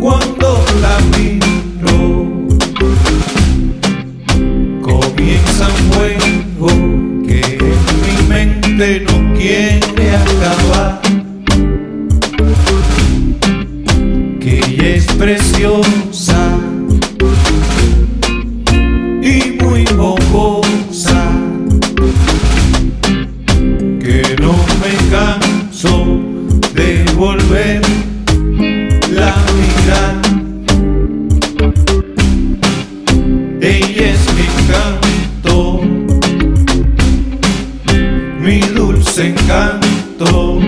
Cuando la miro, comienza un juego que en mi mente no quiere acabar. La mirar. Ella es mi encanto, mi dulce encanto.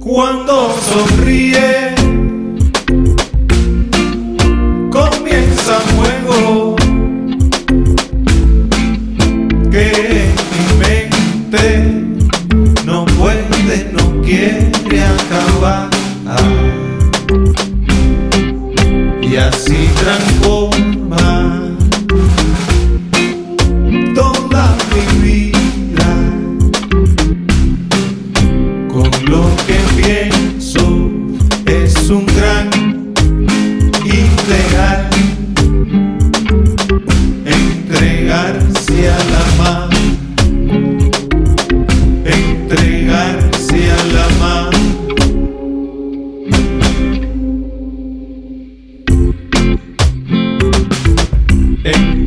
Cuando sonríe, comienza un juego que en mi mente no puede, no quiere acabar. Y así transforma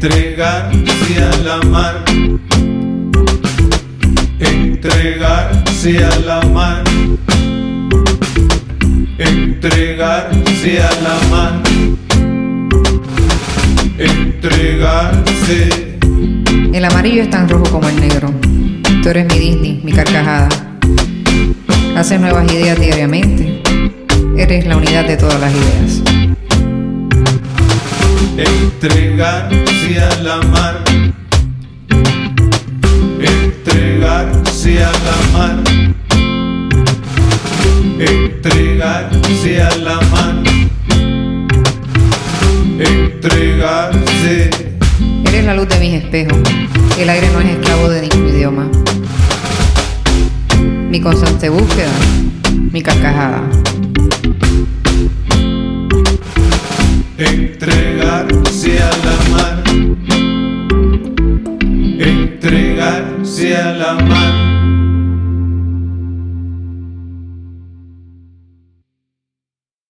entregarse a la mar entregarse a la mar entregarse a la mar entregarse El amarillo es tan rojo como el negro. Tú eres mi Disney, mi carcajada. Haces nuevas ideas diariamente. Eres la unidad de todas las ideas. Entregarse a la mar entregarse a la mar entregarse a la mar entregarse Eres la luz de mis espejos. El aire no es esclavo de ningún idioma. Mi constante búsqueda, mi carcajada. Entregarse a la mar entregarse a la mar